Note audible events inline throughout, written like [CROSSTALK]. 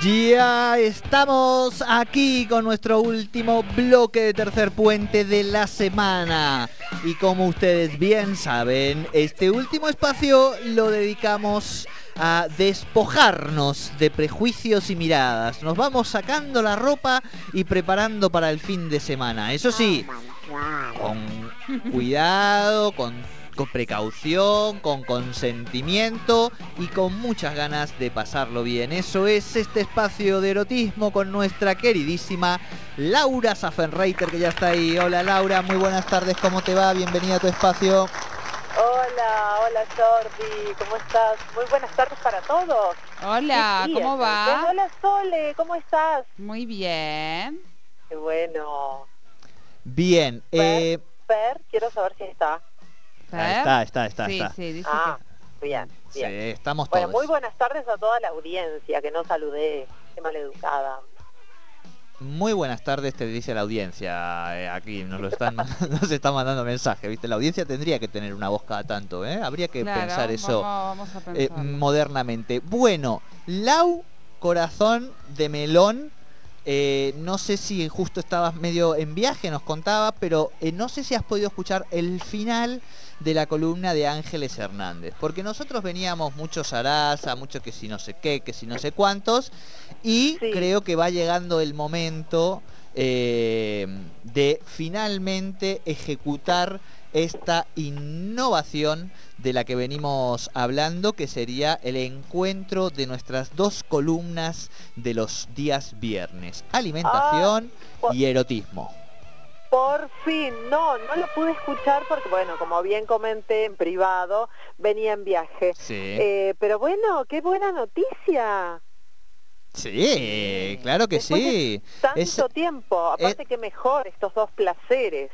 Ya estamos aquí con nuestro último bloque de tercer puente de la semana. Y como ustedes bien saben, este último espacio lo dedicamos a despojarnos de prejuicios y miradas. Nos vamos sacando la ropa y preparando para el fin de semana. Eso sí, con cuidado, con con precaución, con consentimiento y con muchas ganas de pasarlo bien. Eso es este espacio de erotismo con nuestra queridísima Laura Saffenreiter que ya está ahí. Hola Laura, muy buenas tardes, ¿cómo te va? Bienvenida a tu espacio. Hola, hola Jordi, ¿cómo estás? Muy buenas tardes para todos. Hola, ¿cómo va? Hola Sole, ¿cómo estás? Muy bien. Qué bueno. Bien. eh... Per, quiero saber si está. Está, está, está, sí, está. Sí, dice ah, bien, bien. Sí, estamos bueno, muy buenas tardes a toda la audiencia, que no saludé, qué maleducada. Muy buenas tardes, te dice la audiencia. eh, aquí nos lo están [LAUGHS] nos están mandando mensajes, ¿viste? La audiencia tendría que tener una voz cada tanto, ¿eh? Habría que Claro, pensar eso vamos- vamos a eh, modernamente. Bueno, Lau Corazón de Melón. eh, no sé si justo estabas medio en viaje, nos contaba, pero eh, no sé si has podido escuchar el final de la columna de Ángeles Hernández. Porque nosotros veníamos mucho Sarasa, mucho que si no sé qué, que si no sé cuántos, y Sí. creo que va llegando el momento eh, de finalmente ejecutar esta innovación de la que venimos hablando, que sería el encuentro de nuestras dos columnas de los días viernes, alimentación Ah, y erotismo. Por fin, no, no lo pude escuchar porque, bueno, como bien comenté en privado, venía en viaje. Sí, Eh, pero bueno, qué buena noticia. sí, claro que Después de sí. Tanto Es- tiempo, aparte que mejor estos dos placeres.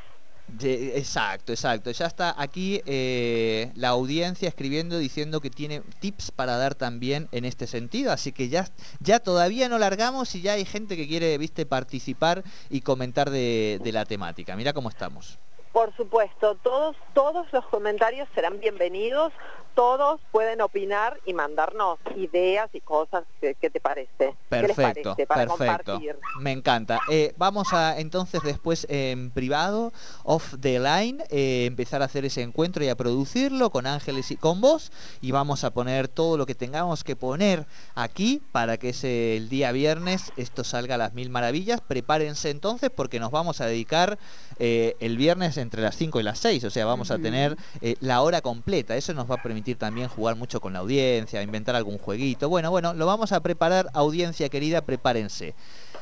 Exacto, exacto. Ya está aquí eh, la audiencia escribiendo diciendo que tiene tips para dar también en este sentido. Así que ya, ya todavía no largamos y ya hay gente que quiere, viste, participar y comentar de, de la temática. Mira cómo estamos. Por supuesto, todos, todos los comentarios serán bienvenidos, todos pueden opinar y mandarnos ideas y cosas que, que te parece. ¿Qué les Perfecto, parece? Para perfecto. compartir. Me encanta. Eh, vamos a entonces después en privado, off the line, eh, empezar a hacer ese encuentro y a producirlo con Ángeles y con vos. Y vamos a poner todo lo que tengamos que poner aquí para que ese el día viernes esto salga a las mil maravillas. Prepárense entonces porque nos vamos a dedicar eh, el viernes entre las 5 y las 6. O sea, vamos a tener eh, la hora completa. Eso nos va a permitir también jugar mucho con la audiencia, inventar algún jueguito. Bueno, bueno, lo vamos a preparar, audiencia querida, prepárense.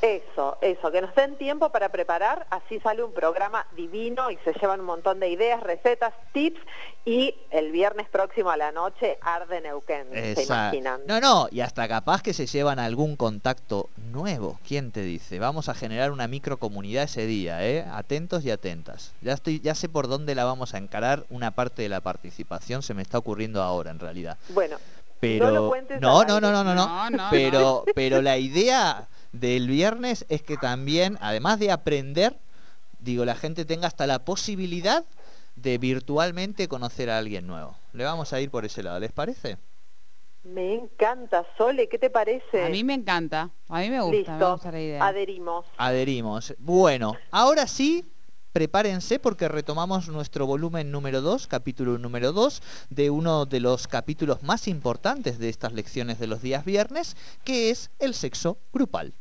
Eso, eso, que nos den tiempo para preparar, así sale un programa divino y se llevan un montón de ideas, recetas, tips y el viernes próximo a la noche arde Neuquén, se Esa- imaginan. No, no, y hasta capaz que se llevan algún contacto nuevo. ¿Quién te dice? Vamos a generar una microcomunidad ese día, ¿eh? Atentos y atentas. Ya estoy, ya sé por dónde la vamos a encarar. Una parte de la participación se me está ocurriendo ahora, en realidad. Bueno, Pero lo cuentes no, no, no, no, no, no. No, no, Pero, pero la idea del viernes es que también, además de aprender, digo, la gente tenga hasta la posibilidad de virtualmente conocer a alguien nuevo. Le vamos a ir por ese lado, ¿les parece? me encanta, Sole, ¿qué te parece? A mí me encanta, a mí me gusta, me Listo, gusta la idea. adherimos. Adherimos. Bueno, ahora sí, prepárense porque retomamos nuestro volumen número 2, capítulo número 2, de uno de los capítulos más importantes de estas lecciones de los días viernes, que es el sexo grupal.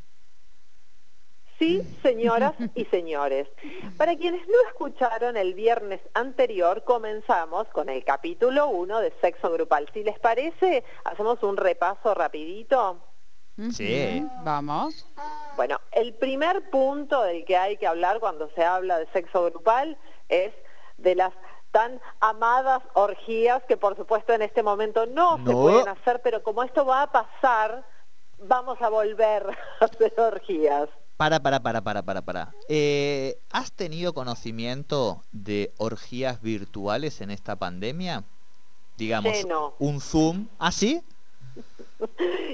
Sí, señoras y señores. Para quienes no escucharon el viernes anterior, comenzamos con el capítulo 1 de Sexo Grupal. Si les parece, hacemos un repaso rapidito. Sí. Vamos. Bueno, el primer punto del que hay que hablar cuando se habla de sexo grupal es de las tan amadas orgías que por supuesto en este momento no, se pueden hacer, pero como esto va a pasar, vamos a volver [LAUGHS] a hacer orgías. Para, para, para, para, para, para. Eh, ¿Has tenido conocimiento de orgías virtuales en esta pandemia? Digamos, Lleno. un Zoom. ¿Ah, sí?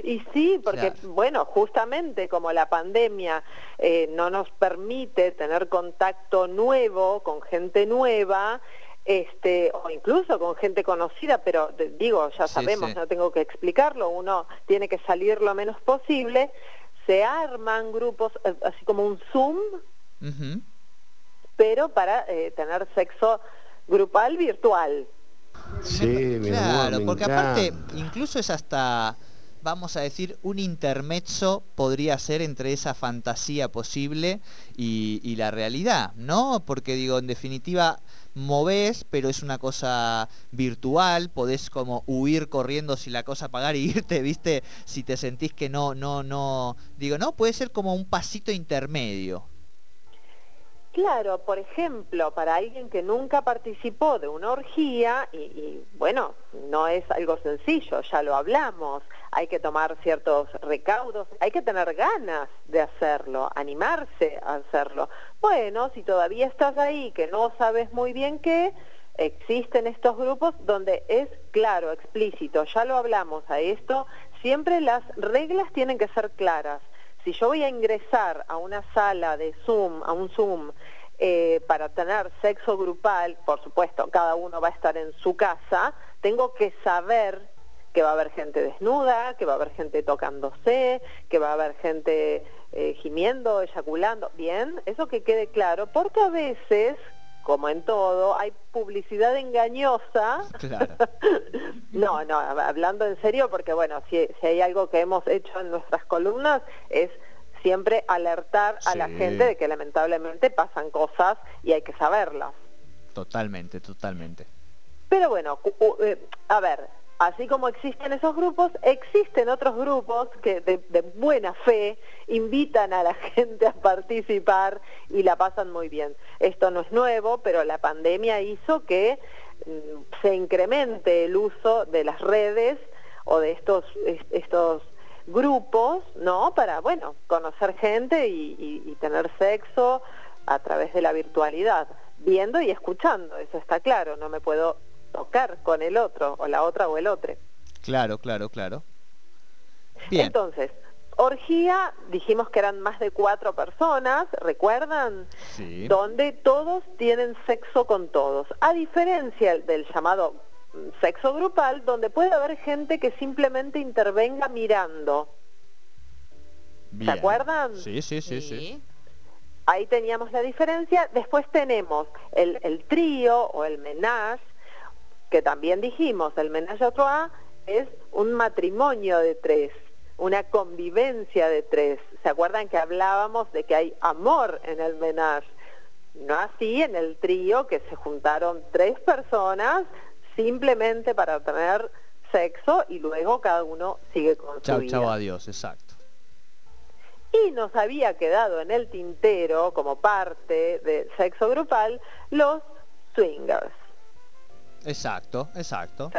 Y sí, porque Claro. bueno, justamente como la pandemia eh, no nos permite tener contacto nuevo con gente nueva, este, o incluso con gente conocida, pero digo, ya sabemos, no tengo que explicarlo, uno tiene que salir lo menos posible, se arman grupos, eh, así como un Zoom, pero para eh, tener sexo grupal virtual. Sí, [LAUGHS] claro, porque aparte incluso es hasta vamos a decir, un intermezzo podría ser entre esa fantasía posible y, la realidad, ¿no? Porque digo, en definitiva, movés, pero es una cosa virtual, podés como huir corriendo si la cosa pagar y [LAUGHS] irte, ¿viste? Si te sentís que no, no, no, digo, no, puede ser como un pasito intermedio. Claro, por ejemplo, para alguien que nunca participó de una orgía, y, bueno, no es algo sencillo, ya lo hablamos, hay que tomar ciertos recaudos, hay que tener ganas de hacerlo, animarse a hacerlo. Bueno, si todavía estás ahí, que no sabes muy bien qué, existen estos grupos donde es claro, explícito, ya lo hablamos a esto, siempre las reglas tienen que ser claras si yo voy a ingresar a una sala de Zoom, a un Zoom, eh, para tener sexo grupal, por supuesto, cada uno va a estar en su casa, tengo que saber que va a haber gente desnuda, que va a haber gente tocándose, que va a haber gente eh, gimiendo, eyaculando. Bien, eso que quede claro, porque a veces como en todo, hay publicidad engañosa. [LAUGHS] no, no, hablando en serio, porque bueno, si, hay algo que hemos hecho en nuestras columnas es siempre alertar a la gente de que lamentablemente pasan cosas y hay que saberlas. Totalmente, totalmente. Pero bueno, eh, a ver, así como existen esos grupos, existen otros grupos que de, buena fe invitan a la [LAUGHS] gente a participar y la pasan muy bien. Esto no es nuevo, pero la pandemia hizo que mm, se incremente el uso de las redes o de estos, estos grupos, ¿no? Para, bueno, conocer gente y tener sexo a través de la virtualidad, viendo y escuchando, eso está claro, no me puedo tocar con el otro, o la otra o el otro. Claro, claro, claro. Bien. Entonces, orgía, dijimos que eran más de cuatro personas, ¿recuerdan? Sí. Donde todos tienen sexo con todos. A diferencia del llamado sexo grupal, donde puede haber gente que simplemente intervenga mirando. ¿Se acuerdan? Sí, sí, sí, sí, Ahí teníamos la diferencia. Después tenemos el, el trío o el menage, que también dijimos, el menage a trois es un matrimonio de tres, una convivencia de tres. ¿Se acuerdan que hablábamos de que hay amor en el menage? No así en el trío que se juntaron tres personas simplemente para tener sexo y luego cada uno sigue con chau, su vida. Chau, adiós, exacto. Y nos había quedado en el tintero como parte del sexo grupal los swingers. Exacto, exacto.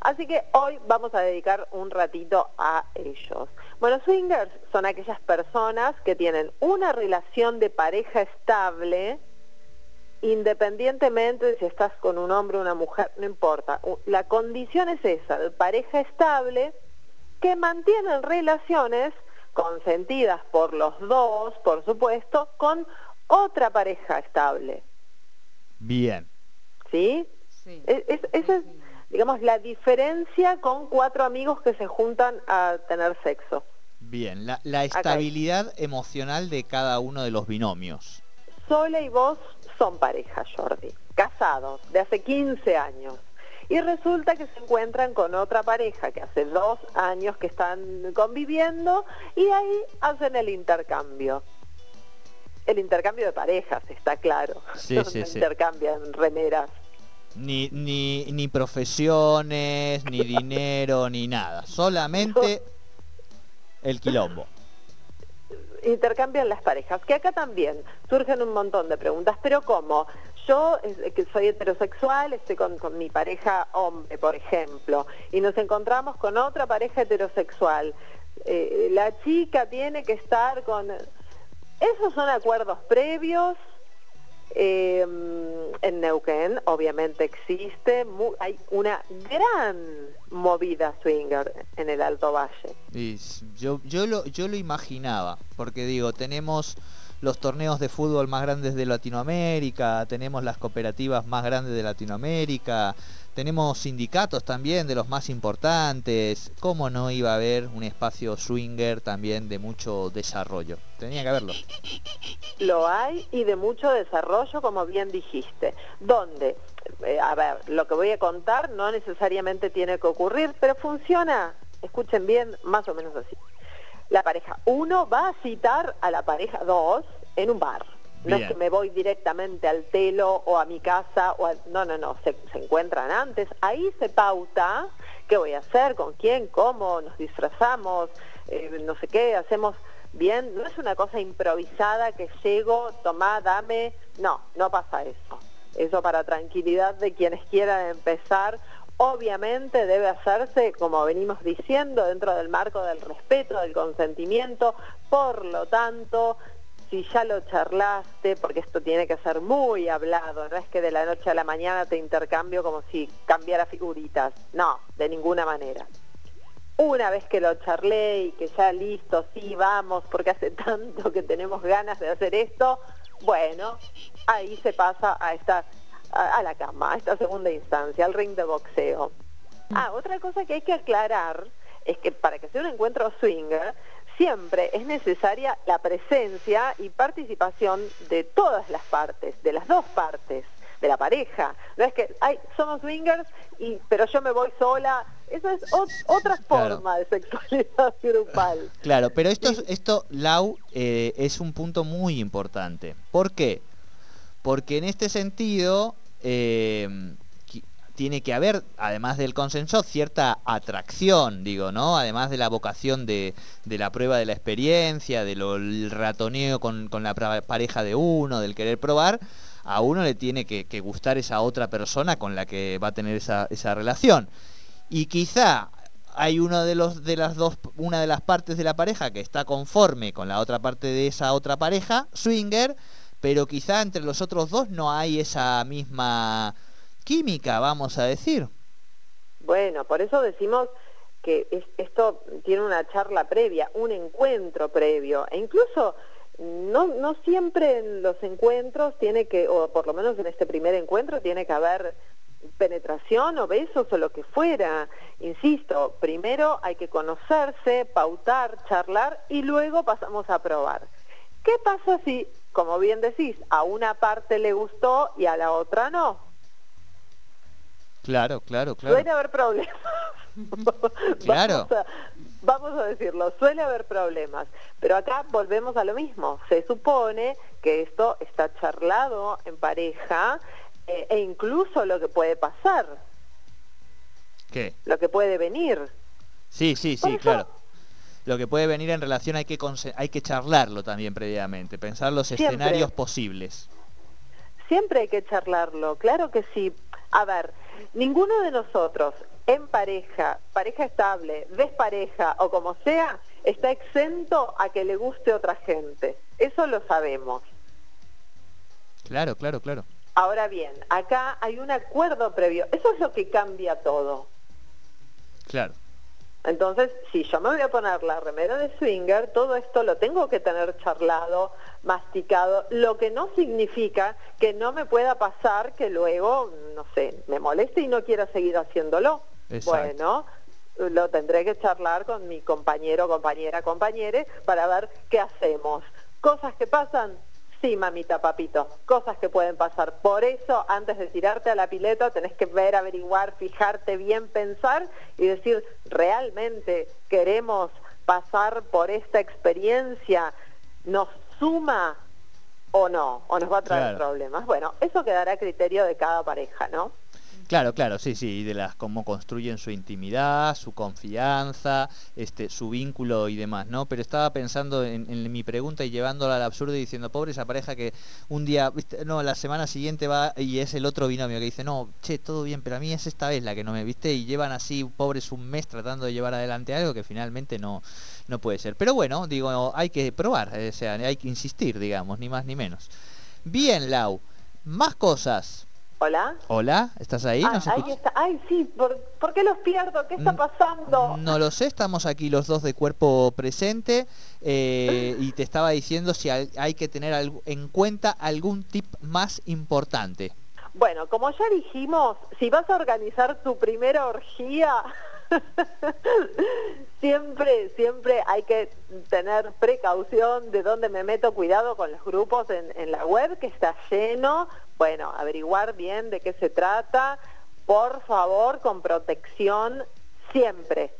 Así que hoy vamos a dedicar un ratito a ellos. Bueno, swingers son aquellas personas que tienen una relación de pareja estable, independientemente de si estás con un hombre o una mujer, no importa. La condición es esa, de pareja estable, que mantienen relaciones consentidas por los dos, por supuesto, con otra pareja estable. Bien. ¿Sí? E, esa es, digamos, la diferencia con cuatro amigos que se juntan a tener sexo. Bien, la, estabilidad emocional de cada uno de los binomios. Sole y vos son pareja, Jordi, casados de hace 15 años. Y resulta que se encuentran con otra pareja que hace dos años que están conviviendo y ahí hacen el intercambio. El intercambio de parejas, está claro. Sí, [LAUGHS] sí, sí. Intercambian remeras ni, ni, ni profesiones, ni [LAUGHS] dinero, ni nada. Solamente el quilombo. Intercambian las parejas, que acá también surgen un montón de preguntas, pero ¿cómo? Yo, que soy heterosexual, estoy con, con mi pareja hombre, por ejemplo, y nos encontramos con otra pareja heterosexual. Eh, la chica tiene que estar con... Esos son acuerdos previos, eh, en Neuquén obviamente existe, hay una gran movida swinger en el Alto Valle. Y yo, yo, lo, yo lo imaginaba, porque digo, tenemos los torneos de fútbol más grandes de Latinoamérica, tenemos las cooperativas más grandes de Latinoamérica, tenemos sindicatos también de los más importantes. ¿Cómo no iba a haber un espacio swinger también de mucho desarrollo? Tenía que haberlo. [LAUGHS] Lo hay y de mucho desarrollo, como bien dijiste. ¿Dónde? Eh, a ver, lo que voy a contar no necesariamente tiene que ocurrir, pero funciona, escuchen bien, más o menos así. La pareja 1 va a citar a la pareja 2 en un bar. No es que me voy directamente al telo o a mi casa, o no, no, no, se, encuentran antes. Ahí se pauta qué voy a hacer, con quién, cómo, nos disfrazamos, eh, no sé qué, hacemos bien. No es una cosa improvisada que llego, tomá, dame. No, no pasa eso. Eso para tranquilidad de quienes quieran empezar. Obviamente debe hacerse, como venimos diciendo, dentro del marco del respeto, del consentimiento. Por lo tanto, si ya lo charlaste, porque esto tiene que ser muy hablado, no es que de la noche a la mañana te intercambio como si cambiara figuritas, no, de ninguna manera. Una vez que lo charlé y que ya listo, sí, vamos, porque hace [LAUGHS] tanto que tenemos ganas de hacer esto, bueno, ahí se pasa a esta a, la cama, a esta segunda instancia, al ring de boxeo. Ah, otra cosa que hay que aclarar es que para que sea un encuentro swinger, siempre es necesaria la presencia y participación de todas las partes, de las dos partes de la pareja. No es que, ay, somos swingers, y, pero yo me voy sola. Eso es otra forma de sexualidad [LAUGHS] grupal. Claro, pero esto, esto Lau, eh, es un punto muy importante. ¿Por qué? Porque en este sentido, eh, tiene que haber, además del consenso, cierta atracción, digo, ¿no? Además de la vocación de, de la prueba de la experiencia, del ratoneo con, con, la pareja de uno, del querer probar, a uno le tiene que, gustar esa otra persona con la que va a tener esa, esa relación. Y quizá hay uno de los de las dos una de las partes de la pareja que está conforme con la otra parte de esa otra pareja swinger pero quizá entre los otros dos no hay esa misma química, vamos a decir. Bueno, por eso decimos que esto tiene una charla previa, un encuentro previo, e incluso no, no siempre en los encuentros tiene que, o por lo menos en este primer encuentro, tiene que haber penetración o besos o lo que fuera. Insisto, primero hay que conocerse, pautar, charlar y luego pasamos a probar. ¿Qué pasa si, como bien decís, a una parte le gustó y a la otra no? Claro, claro, claro. Suele haber problemas. [LAUGHS] claro. Vamos a, decirlo, suele haber problemas. Pero acá volvemos a lo mismo. Se supone que esto está charlado en pareja eh, e incluso lo que puede pasar. ¿Qué? Lo que puede venir. Sí, sí, sí, claro. Lo que puede venir en relación hay que, hay que charlarlo también previamente, pensar los escenarios posibles. Siempre hay que charlarlo, claro que sí. A ver, Ninguno de nosotros en pareja, pareja estable, despareja o como sea, está exento a que le guste otra gente. Eso lo sabemos. Claro, claro, claro. Ahora bien, acá hay un acuerdo previo. Eso es lo que cambia todo. Claro. Entonces, si yo me voy a poner la remera de swinger, todo esto lo tengo que tener charlado, masticado, lo que no significa que no me pueda pasar que luego, no sé, me moleste y no quiera seguir haciéndolo. Bueno, lo tendré que charlar con mi compañero, compañera, compañere para ver qué hacemos. Cosas que pasan, Sí, mamita, papito, cosas que pueden pasar. Por eso, antes de tirarte a la pileta, tenés que ver, averiguar, fijarte bien, pensar y decir, ¿realmente queremos pasar por esta experiencia? ¿Nos suma o no? ¿O nos va a traer problemas? Bueno, eso quedará a criterio de cada pareja, ¿no? Claro, claro, sí, sí, de las cómo construyen su intimidad, su confianza, este, su vínculo y demás, ¿no? Pero estaba pensando en, mi pregunta y llevándola al absurdo y diciendo, pobre esa pareja que un día, no, la semana siguiente va y es el otro binomio que dice, no, che, todo bien, pero a mí es esta vez la que no me viste y llevan así, pobres, un mes tratando de llevar adelante algo que finalmente no, no puede ser. Pero bueno, digo, hay que probar, o sea, hay que insistir, digamos, ni más ni menos. Bien, Lau, más cosas Hola. Hola, ¿estás ahí? Ah, ahí está. Ay, sí, ¿Por, qué los pierdo? ¿Qué está pasando? No lo sé, estamos aquí los dos de cuerpo presente eh, y te estaba diciendo si hay que tener en cuenta algún tip más importante. Bueno, como ya dijimos, si vas a organizar tu primera orgía, [LAUGHS] siempre, siempre hay que tener precaución de dónde me meto, cuidado con los grupos en, la web que está lleno, bueno, averiguar bien de qué se trata, por favor, con protección siempre.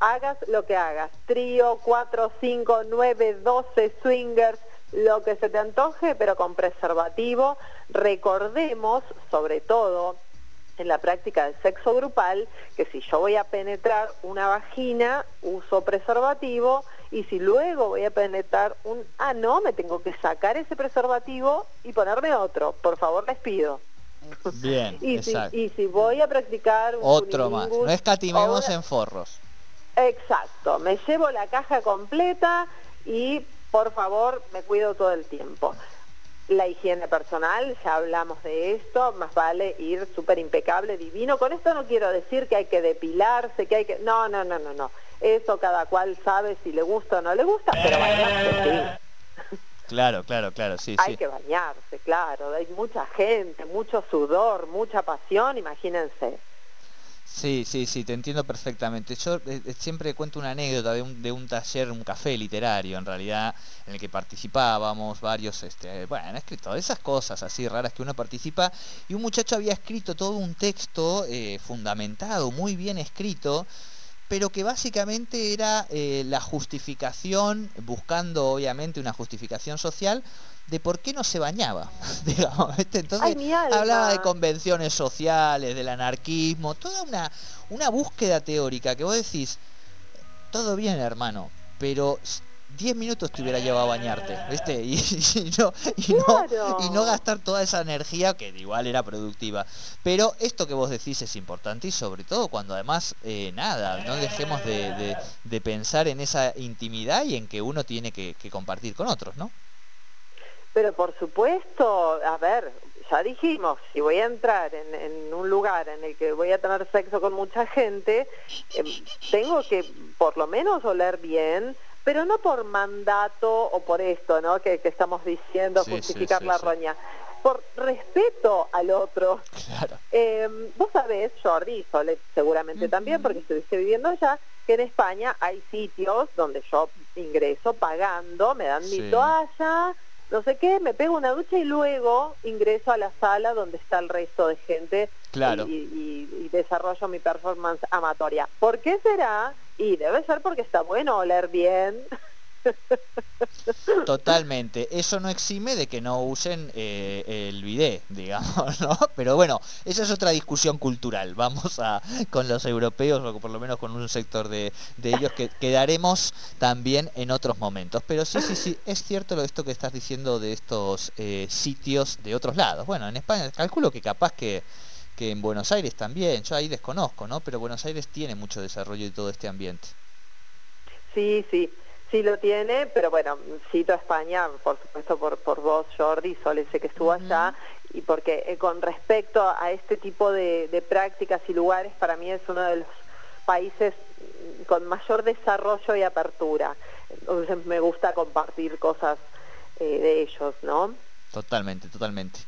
Hagas lo que hagas, trío, 4, 5, 9, 12, swingers, lo que se te antoje, pero con preservativo. Recordemos, sobre todo, en la práctica del sexo grupal que si yo voy a penetrar una vagina, uso preservativo y si luego voy a penetrar un ano, me tengo que sacar ese preservativo y ponerme otro. Por favor, les pido. Bien, y, si, y si voy a practicar un otro más, no escatimemos en forros. Exacto, me llevo la caja completa y por favor me cuido todo el tiempo. La higiene personal, ya hablamos de esto, más vale ir súper impecable, divino. Con esto no quiero decir que hay que depilarse, que hay que... No, no, no, no, no. Eso cada cual sabe si le gusta o no le gusta, pero bañarse sí. Claro, claro, claro, sí, Hay que bañarse, claro. Hay mucha gente, mucho sudor, mucha pasión, imagínense. Sí, sí, sí, te entiendo perfectamente. Yo eh, eh, siempre cuento una anécdota de un, de un taller, un café literario en realidad, en el que participábamos varios, este, bueno, escrito esas cosas así raras que uno participa, y un muchacho había escrito todo un texto eh, fundamentado, muy bien escrito, pero que básicamente era la justificación, buscando obviamente una justificación social, de por qué no se bañaba, [LAUGHS] digamos. Entonces hablaba de convenciones sociales, del anarquismo, toda una, una búsqueda teórica que vos decís, todo bien hermano, pero 10 minutos te hubiera llevado a bañarte, ¿viste? [LAUGHS] Y, no, y, no, gastar toda esa energía que igual era productiva. Pero esto que vos decís es importante y sobre todo cuando además, eh, nada, no dejemos de, pensar en esa intimidad y en que uno tiene que compartir con otros, ¿no? Pero por supuesto, a ver, ya dijimos, si voy a entrar en, un lugar en el que voy a tener sexo con mucha gente, em, tengo que por lo menos oler bien, pero no por mandato o por esto, ¿no? Que, estamos diciendo, justificar la roña. Por respeto al otro. Claro. Em, vos sabés, Jordi, Sole, seguramente también, porque estuviste viviendo allá, que en España hay sitios donde yo ingreso pagando, me dan mi toalla, no sé qué, me pego una ducha y luego ingreso a la sala donde está el resto de gente claro. y, y, desarrollo mi performance amatoria. ¿Por qué será? Y debe ser porque está bueno oler bien. [LAUGHS] Totalmente. Eso no exime de que no usen eh, el bidet, [LAUGHS] digamos, ¿no? Pero bueno, esa es otra discusión cultural. Vamos a con los europeos, o por lo menos con un sector de, ellos, que quedaremos también en otros momentos. Pero sí, sí, sí, es cierto lo esto que estás diciendo de estos eh, sitios de otros lados. Bueno, en España calculo que capaz que que en Buenos Aires también, yo ahí desconozco, ¿no? Pero Buenos Aires tiene mucho desarrollo de todo este ambiente. Sí, sí. Sí lo tiene, pero bueno, cito a España, por supuesto, por, por vos, Jordi, Sole, sé que estuvo allá, y porque eh, con respecto a este tipo de, prácticas y lugares, para mí es uno de los países con mayor desarrollo y apertura. Entonces me gusta compartir cosas eh, de ellos, ¿no? Totalmente, totalmente.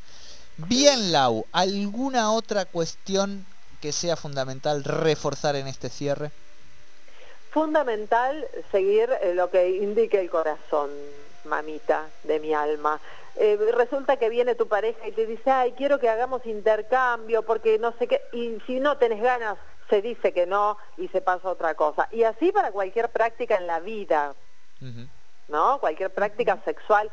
Bien, Lau, ¿alguna otra cuestión que sea fundamental reforzar en este cierre? Fundamental seguir eh, lo que indique el corazón, mamita de mi alma. Eh, resulta que viene tu pareja y te dice, ay, quiero que hagamos intercambio porque no sé qué, y si no tenés ganas, se dice que no y se pasa otra cosa. Y así para cualquier práctica en la vida, ¿no? Cualquier práctica sexual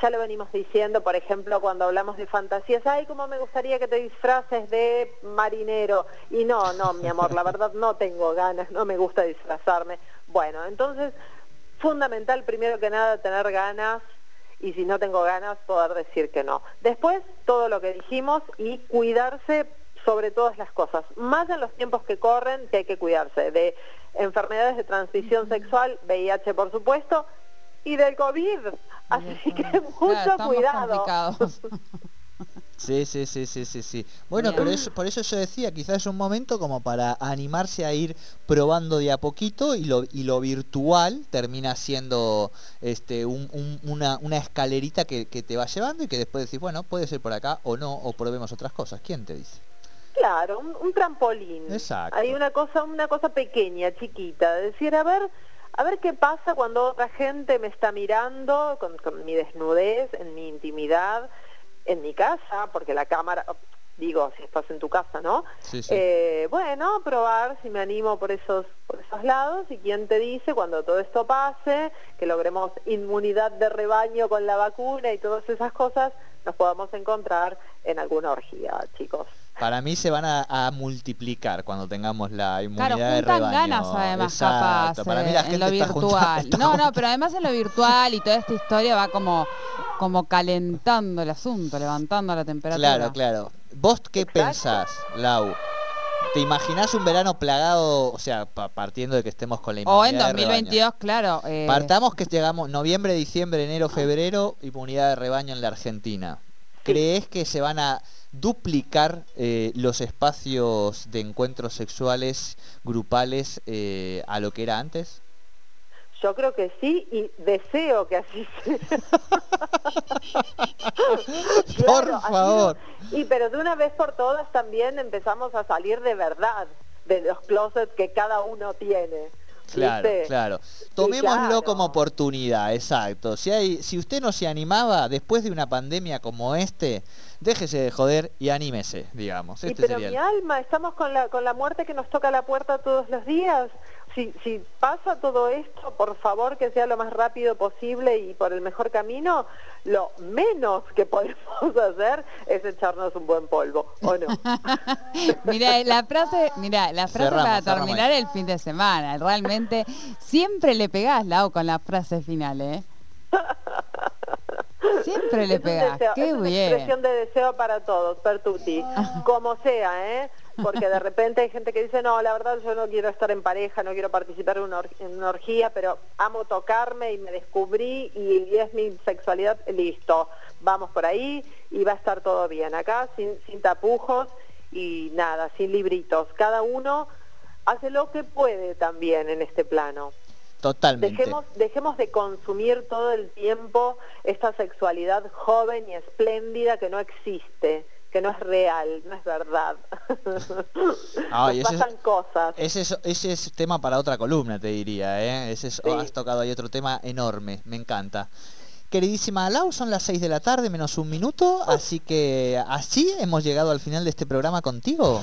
ya lo venimos diciendo, por ejemplo, cuando hablamos de fantasías, ay, cómo me gustaría que te disfraces de marinero. Y no, no, mi amor, la verdad no tengo ganas, no me gusta disfrazarme. Bueno, entonces, fundamental primero que nada tener ganas y si no tengo ganas poder decir que no. Después, todo lo que dijimos y cuidarse sobre todas las cosas, más en los tiempos que corren que hay que cuidarse, de enfermedades de transmisión sexual, VIH por supuesto, y del COVID. Así que mucho cuidado. [LAUGHS] Sí, sí, sí, sí, sí, sí. Bueno, pero eso, por eso yo decía, quizás es un momento como para animarse a ir probando de a poquito y lo, y lo virtual termina siendo este, una, una, escalerita que, que, te va llevando y que después decís, bueno, puede ser por acá o no, o probemos otras cosas. ¿Quién te dice? Claro, un, trampolín. Exacto. Hay una cosa, una cosa pequeña, chiquita, decir, a ver, a ver qué pasa cuando otra gente me está mirando con, con mi desnudez, en mi intimidad en mi casa, porque la cámara, digo, si estás en tu casa, ¿no? Eh, bueno, probar si me animo por esos, por esos lados y quién te dice cuando todo esto pase, que logremos inmunidad de rebaño con la vacuna y todas esas cosas, nos podamos encontrar en alguna orgía, chicos. Para mí se van a, multiplicar cuando tengamos la inmunidad de rebaño. ganas además capaz Para mí la gente en lo virtual. [LAUGHS] no, no, pero además en lo virtual y toda esta historia va como como calentando el asunto, levantando la temperatura. Claro, claro. ¿Vos qué pensás, Lau? ¿Te imaginás un verano plagado, o sea, partiendo de que estemos con la inmunidad O en 2022, claro. Eh... Partamos que llegamos noviembre, diciembre, enero, febrero, inmunidad de rebaño en la Argentina. ¿Crees que se van a duplicar eh, los espacios de encuentros sexuales grupales eh, a lo que era antes? Yo creo que sí y deseo que así sea. [LAUGHS] por favor. y pero de una vez por todas también empezamos a salir de verdad de los closets que cada uno tiene. Claro, claro. Tomémoslo como oportunidad, exacto. Si hay, si usted no se animaba después de una pandemia como este, déjese de joder y anímese, digamos. Este pero mi alma, estamos con la con la muerte que nos toca a la puerta todos los días si, si pasa todo esto, por favor que sea lo más rápido posible y por el mejor camino, lo menos que podemos [LAUGHS] hacer es echarnos un buen polvo, ¿o no? [LAUGHS] mira, la frase, mira, la frase para terminar el fin de semana, realmente siempre le pegás, Lau, con la frase final, ¿eh? [LAUGHS] Siempre le pegás, qué es bien. expresión de deseo para todos, Pertuti, como sea, ¿eh? Porque de repente hay gente que dice, no, la verdad yo no quiero estar en pareja, no quiero participar en una, orgía, pero amo tocarme y me descubrí y, es mi sexualidad, listo, vamos por ahí y va a estar todo bien. Acá sin, sin tapujos y nada, sin libritos. Cada uno hace lo que puede también en este plano. Totalmente. Dejemos, dejemos de consumir todo el tiempo esta sexualidad joven y espléndida que no existe que no es real, no es verdad. [LAUGHS] pasan cosas. Ese es, ese es tema para otra columna, te diría. ¿eh? Ese es, Has tocado ahí otro tema enorme, me encanta. Queridísima Lau, son las 6 de la tarde menos un minuto, así que así hemos llegado al final de este programa contigo.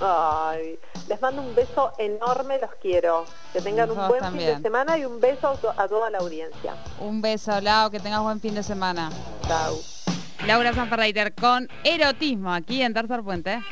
Ay, les mando un beso enorme, los quiero. Que tengan un buen fin de semana y un beso a toda la audiencia. Un beso, Lau, que tengas buen fin de semana. Chao. Laura Sanferreiter con erotismo aquí en Tercer Puente.